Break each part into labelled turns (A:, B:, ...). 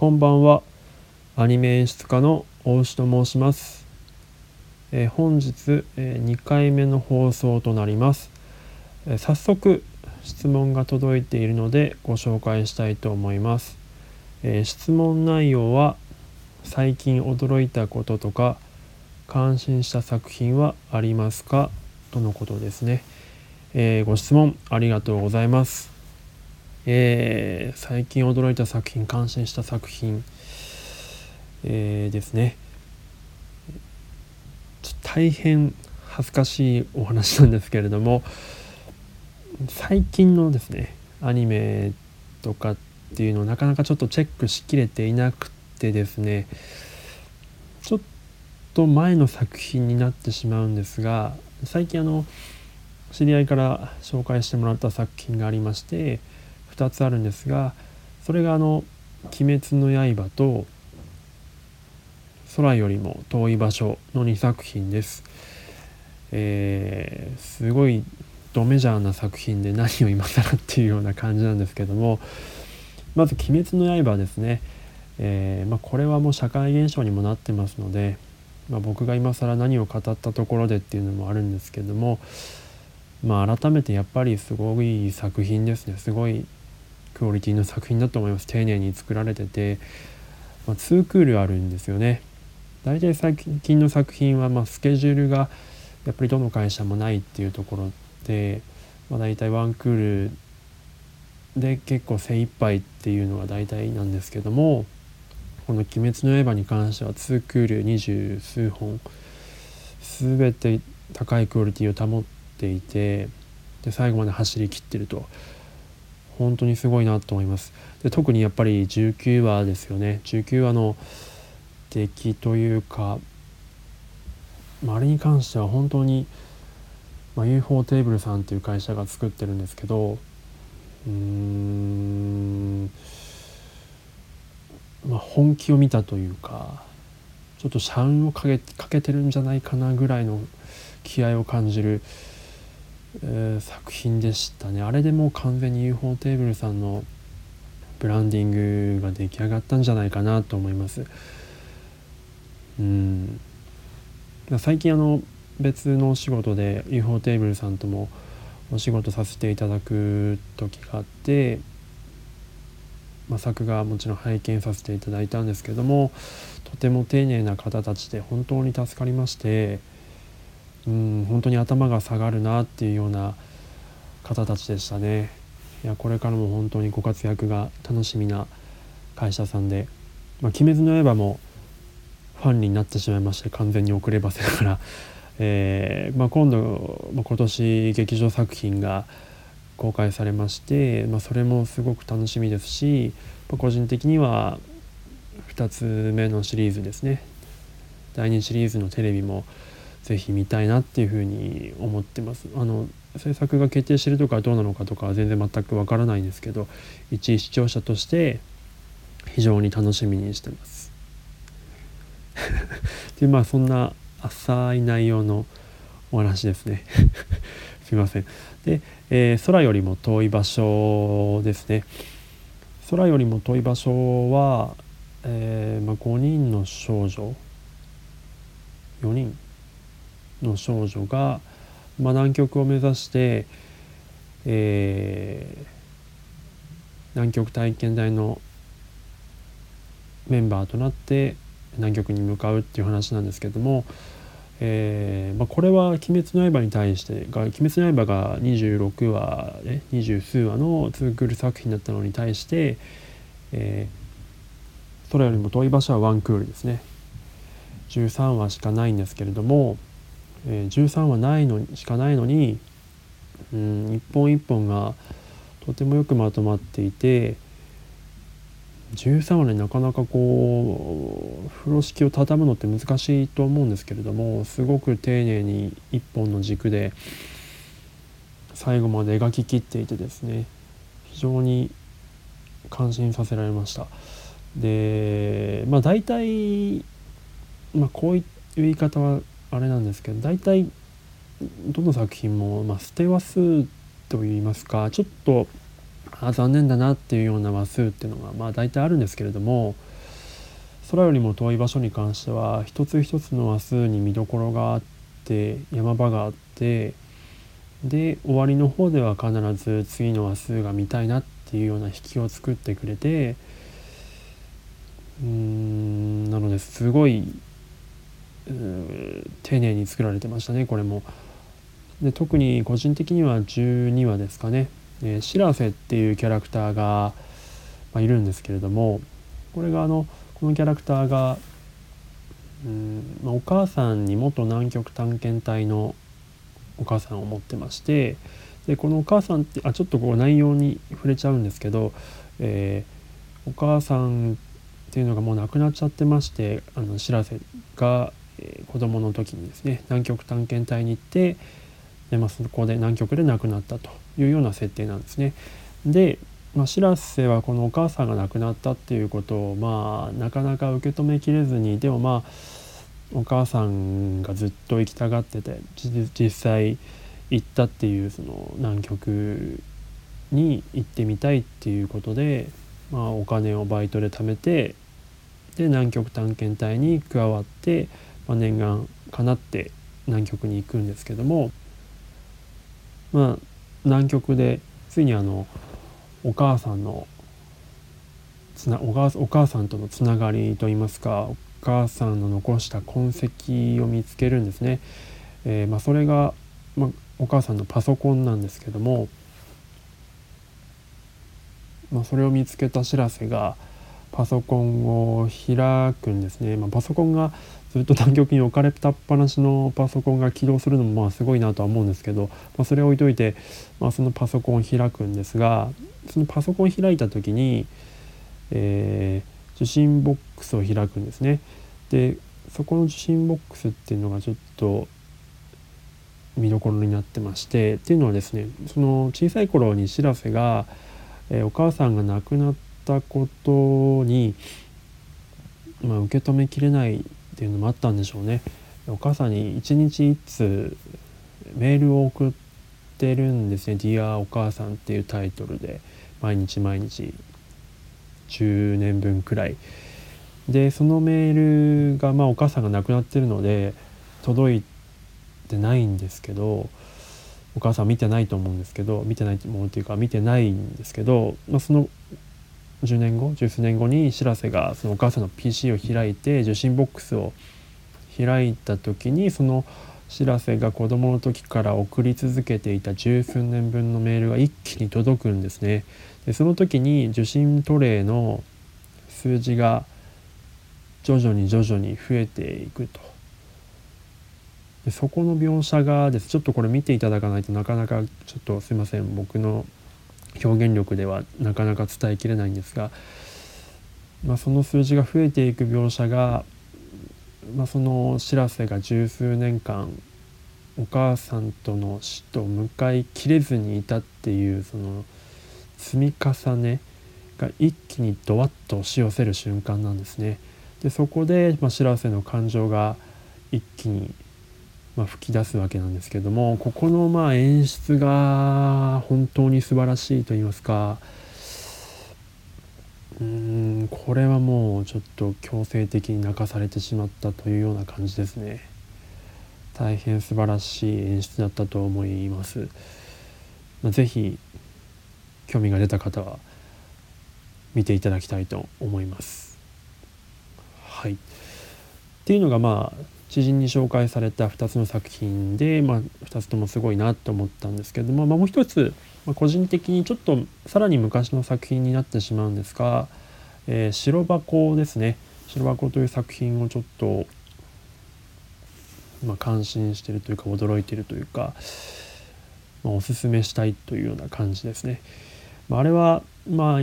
A: こんばんは。アニメ演出家の大牛と申します、えー、本日、えー、2回目の放送となります、えー、早速質問が届いているのでご紹介したいと思います、え質問内容は最近驚いたこととか感心した作品はありますか？とのことですね、えご質問ありがとうございます。えー、最近驚いた作品感心した作品、えー、ですね。大変恥ずかしいお話なんですけれども最近のですねアニメとかっていうのをなかなかちょっとチェックしきれていなくてですねちょっと前の作品になってしまうんですが最近あの知り合いから紹介してもらった作品がありまして2つあるんですがそれがあの「鬼滅の刃」と「空よりも遠い場所」の2作品です。えー、すごいドメジャーな作品で何を今更っていうような感じなんですけどもまず「鬼滅の刃」ですね、えー、まあ、これはもう社会現象にもなってますので、まあ、僕が今更何を語ったところでっていうのもあるんですけどもまあ改めてやっぱりすごい作品ですねすごいクオリティの作品だと思います。丁寧に作られてて、まあ、2クールあるんですよね。大体最近の作品はまスケジュールがやっぱりどの会社もないっていうところで、まあ、大体ワンクールで結構精一杯っていうのが大体なんですけどもこの「鬼滅の刃」に関しては2クール二十数本全て高いクオリティを保っていてで最後まで走りきってると。本当にすごいなと思います。で特にやっぱり19話ですよね。19話の出来というか、まあ、あれに関しては本当に、まあ、UFO テーブルさんっていう会社が作ってるんですけどうんまあ、本気を見たというかちょっと社運をかけかけてるんじゃないかなぐらいの気合を感じるえー、作品でしたね。あれでもう完全に UFO テーブルさんのブランディングが出来上がったんじゃないかなと思います。うん。最近あの別のお仕事で UFO テーブルさんともお仕事させていただく時があって、まあ、作画もちろん拝見させていただいたんですけどもとても丁寧な方たちで本当に助かりましてうん本当に頭が下がるなっていうような方たちでしたね。いやこれからも本当にご活躍が楽しみな会社さんで「まあ、鬼滅の刃」もファンになってしまいまして完全に遅ればせだから、えーまあ、今度、まあ、今年劇場作品が公開されまして、まあ、それもすごく楽しみですし、まあ、個人的には2つ目のシリーズですね。第2シリーズのテレビもぜひ見たいなっていうふうに思ってます。あの制作が決定してるとかどうなのかとかは全然全くわからないんですけど一視聴者として非常に楽しみにしてます。でまあそんな浅い内容のお話ですね。すいません。で、えー、空よりも遠い場所ですね。空よりも遠い場所は、えーまあ、5人の少女？4人？の少女が、まあ、南極を目指して、えー、南極体験隊のメンバーとなって南極に向かうっていう話なんですけども、えーまあ、これは「鬼滅の刃」に対してが「鬼滅の刃」が26話で二十数話のツークール作品だったのに対して「えー、空よりも遠い場所」はワンクールですね。13話しかないんですけれどもえー、13話ないのしかないのにうん一本一本がとてもよくまとまっていて13話でなかなかこう風呂敷を畳むのって難しいと思うんですけれどもすごく丁寧に一本の軸で最後まで描ききっていてですね非常に感心させられました。でまあ大体、まあ、こういう言い方はあれなんですけど大体どの作品も、まあ、捨て話数といいますかちょっとあ残念だなっていうような話数っていうのがまあ大体あるんですけれども空よりも遠い場所に関しては一つ一つの話数に見どころがあって山場があってで終わりの方では必ず次の話数が見たいなっていうような引きを作ってくれてうーんなのですごい丁寧に作られてましたねこれも。で特に個人的には12話ですかね、えー、白瀬っていうキャラクターが、まあ、いるんですけれどもこれがあのこのキャラクターがうん、まあ、お母さんに元南極探検隊のお母さんを持ってましてでこのお母さんってあちょっとこう内容に触れちゃうんですけど、えー、お母さんっていうのがもう亡くなっちゃってましてあの知らせが、えー、子供の時にですね南極探検隊に行ってで、まあ、そこで南極で亡くなったというような設定なんですね。で、まあ、白瀬はこのお母さんが亡くなったっていうことをまあなかなか受け止めきれずにでもまあお母さんがずっと行きたがってて実際行ったっていうその南極に行ってみたいっていうことで、まあ、お金をバイトで貯めてで南極探検隊に加わって、まあ、念願かなって南極に行くんですけどもまあ南極でついにあのお母さんのつなお母お母さんとのつながりといいますかお母さんの残した痕跡を見つけるんですね。えー、まあ、それが、まあ、お母さんのパソコンなんですけども、まあ、それを見つけた知らせがパソコンを開くんですね。まあ、パソコンがずっと南極に置かれたっぱなしのパソコンが起動するのもまあすごいなとは思うんですけど、まあ、それを置いといて、まあ、そのパソコンを開くんですがそのパソコンを開いた時に、えー、受信ボックスを開くんですね。でそこの受信ボックスっていうのがちょっと見どころになってましてっていうのはですねその小さい頃に知らせが、えー、お母さんが亡くなったことに、まあ、受け止めきれないっていうのもあったんでしょうね。お母さんに一日一通メールを送ってるんですね「Dear お母さん」っていうタイトルで。毎日毎日。10年分くらい。でそのメールがまあお母さんが亡くなってるので届いてないんですけどお母さん見てないと思うんですけど見てないと思うっていうか見てないんですけど、まあ、その10年後十数年後に知らせがそのお母さんの PC を開いて受信ボックスを開いた時にその知らせが子どもの時から送り続けていた十数年分のメールが一気に届くんですね。でその時に受信トレイの数字が徐々に徐々に増えていくと。でそこの描写がですちょっとこれ見ていただかないとなかなかちょっとすいません僕の表現力ではなかなか伝えきれないんですが、まあ、その数字が増えていく描写が、まあ、その知らせが十数年間お母さんとの死と向かいきれずにいたっていうその積み重ねが一気にドワッと押し寄せる瞬間なんですね。でそこで、まあ、知らせの感情が一気にまあ、吹き出すわけなんですけどもここのまあ演出が本当に素晴らしいと言いますかうんこれはもうちょっと強制的に泣かされてしまったというような感じですね。大変素晴らしい演出だったと思います、まあ、ぜひ興味が出た方は見ていただきたいと思います。はい。っていうのがまあ知人に紹介された2つの作品で、まあ、2つともすごいなと思ったんですけども、まあ、もう一つ、まあ、個人的にちょっとさらに昔の作品になってしまうんですが「えー、白箱」ですね「白箱」という作品をちょっと、まあ、感心してるというか驚いてるというか、まあ、おすすめしたいというような感じですね。まあ、あれはまあ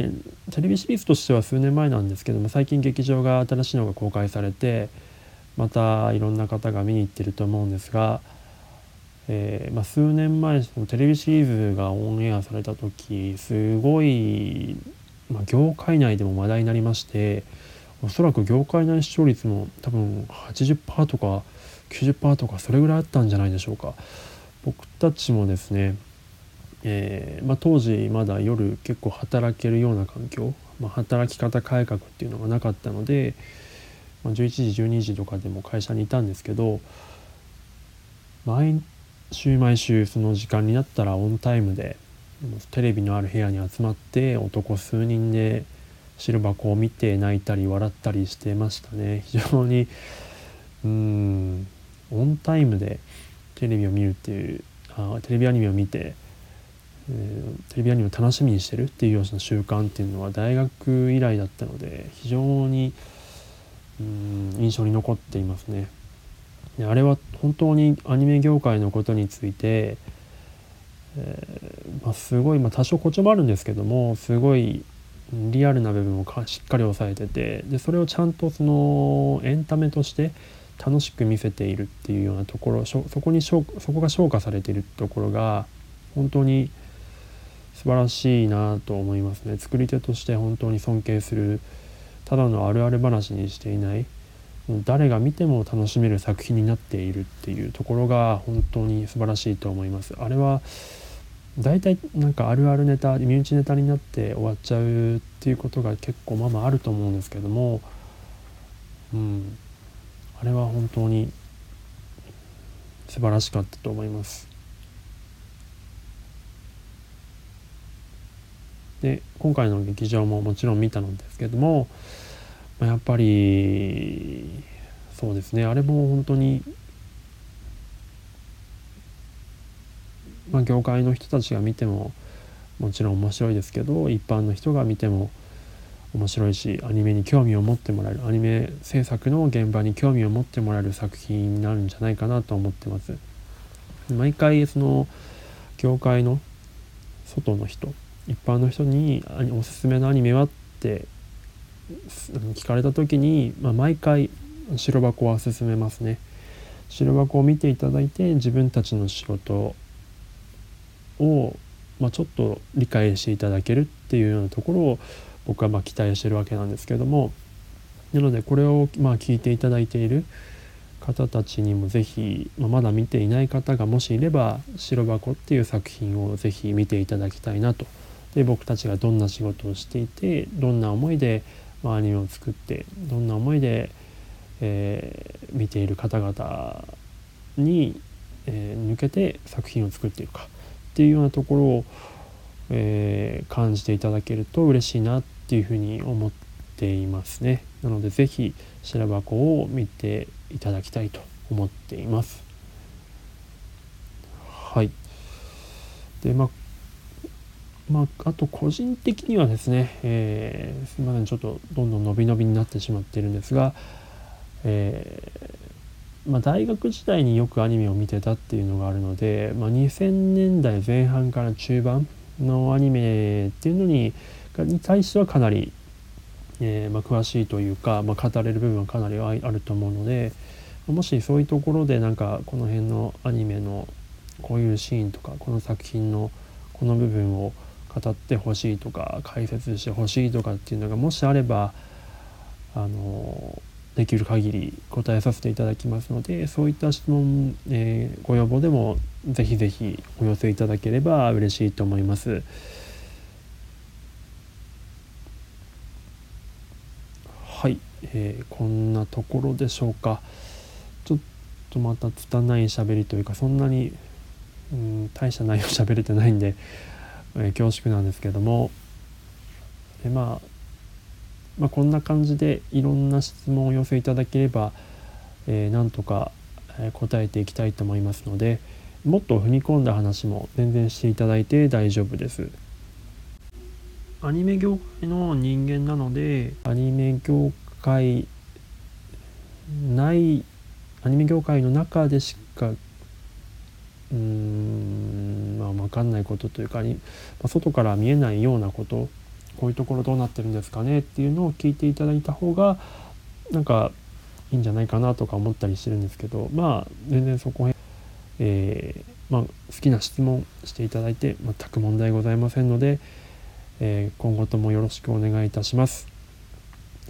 A: テレビシリーズとしては数年前なんですけども最近劇場が新しいのが公開されてまたいろんな方が見に行ってると思うんですが、えー、まあ、数年前そのテレビシリーズがオンエアされた時すごい、まあ、業界内でも話題になりましておそらく業界内視聴率も多分80%とか90%とかそれぐらいあったんじゃないでしょうか。僕たちもですね、えー、まあ、当時まだ夜結構働けるような環境、ま働き方改革っていうのがなかったので、まあ、11時12時とかでも会社にいたんですけど毎週毎週その時間になったらオンタイムでテレビのある部屋に集まって男数人で白箱を見て泣いたり笑ったりしてましたね。非常にうんオンタイムでテレビを見るっていうあテレビアニメを見て、えー、テレビアニメを楽しみにしてるっていうような習慣っていうのは大学以来だったので非常にうん印象に残っていますね。であれは本当にアニメ業界のことについて、えー、まあ、すごい、まあ、多少誇張もあるんですけどもすごいリアルな部分をしっかり抑えててでそれをちゃんとそのエンタメとして楽しく見せているっていうようなところそこにそこが昇華されているところが本当に素晴らしいなと思いますね作り手として本当に尊敬するただのあるある話にしていない。誰が見ても楽しめる作品になっているっていうところが本当に素晴らしいと思います。あれは大体なんかあるあるネタ身内ネタになって終わっちゃうっていうことが結構まあまああると思うんですけども。うん。あれは本当に素晴らしかったと思います。で今回の劇場ももちろん見たのですけどもやっぱりそうですねあれも本当にまあ業界の人たちが見てももちろん面白いですけど一般の人が見ても面白いしアニメに興味を持ってもらえるアニメ制作の現場に興味を持ってもらえる作品になるんじゃないかなと思ってます。毎回その業界の外の人一般の人におすすめのアニメはって聞かれた時に、まあ、毎回白箱は勧めますね。白箱を見ていただいて自分たちの仕事を、まあ、ちょっと理解していただけるっていうようなところを僕はま期待してるわけなんですけどもなのでこれをま聞いていただいている方たちにも是非、まあ、まだ見ていない方がもしいれば「白箱」っていう作品を是非見ていただきたいなと。で僕たちがどんな仕事をしていてどんな思いで、まあ、アニメを作ってどんな思いで、えー、見ている方々に、えー、向けて作品を作っているかっていうようなところを、えー、感じていただけると嬉しいなっていうふうに思っていますね。なので是非白箱を見ていただきたいと思っています。はい。でまあまあ、あと個人的にはですね、えー、すみませんちょっとどんどん伸び伸びになってしまってるんですが、えー、まあ、大学時代によくアニメを見てたっていうのがあるので、まあ、2000年代前半から中盤のアニメっていうのにに対してはかなり、えー、まあ、詳しいというか、ま、語れる部分はかなりあると思うのでもしそういうところでなんかこの辺のアニメのこういうシーンとかこの作品のこの部分を語ってほしいとか解説してほしいとかっていうのがもしあればあのできる限り答えさせていただきますのでそういった質問、えー、ご要望でもぜひぜひお寄せいただければ嬉しいと思います。はい、えー、こんなところでしょうか。ちょっとまた拙い喋りというかそんなに、うん、大した内容喋れてないんで、えー、恐縮なんですけども、えまあまあ、こんな感じでいろんな質問をお寄せいただければ、えー、なんとか答えていきたいと思いますのでもっと踏み込んだ話も全然していただいて大丈夫です。アニメ業界の人間なのでアニメ業界ないアニメ業界の中でしかうーんまあ分かんないことというか、ま、外から見えないようなことこういうところどうなってるんですかねっていうのを聞いていただいた方がなんかいいんじゃないかなとか思ったりしてるんですけどまあ全然そこへ、えー、まあ、好きな質問していただいて全く問題ございませんので、えー、今後ともよろしくお願いいたします。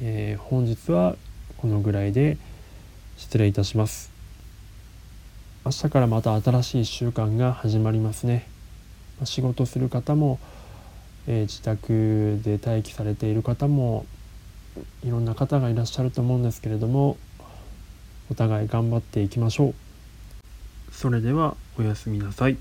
A: えー、本日はこのぐらいで失礼いたします。明日からまた新しい習慣が始まりますね。仕事する方もえー、自宅で待機されている方も、いろんな方がいらっしゃると思うんですけれどもお互い頑張っていきましょう。それではおやすみなさい。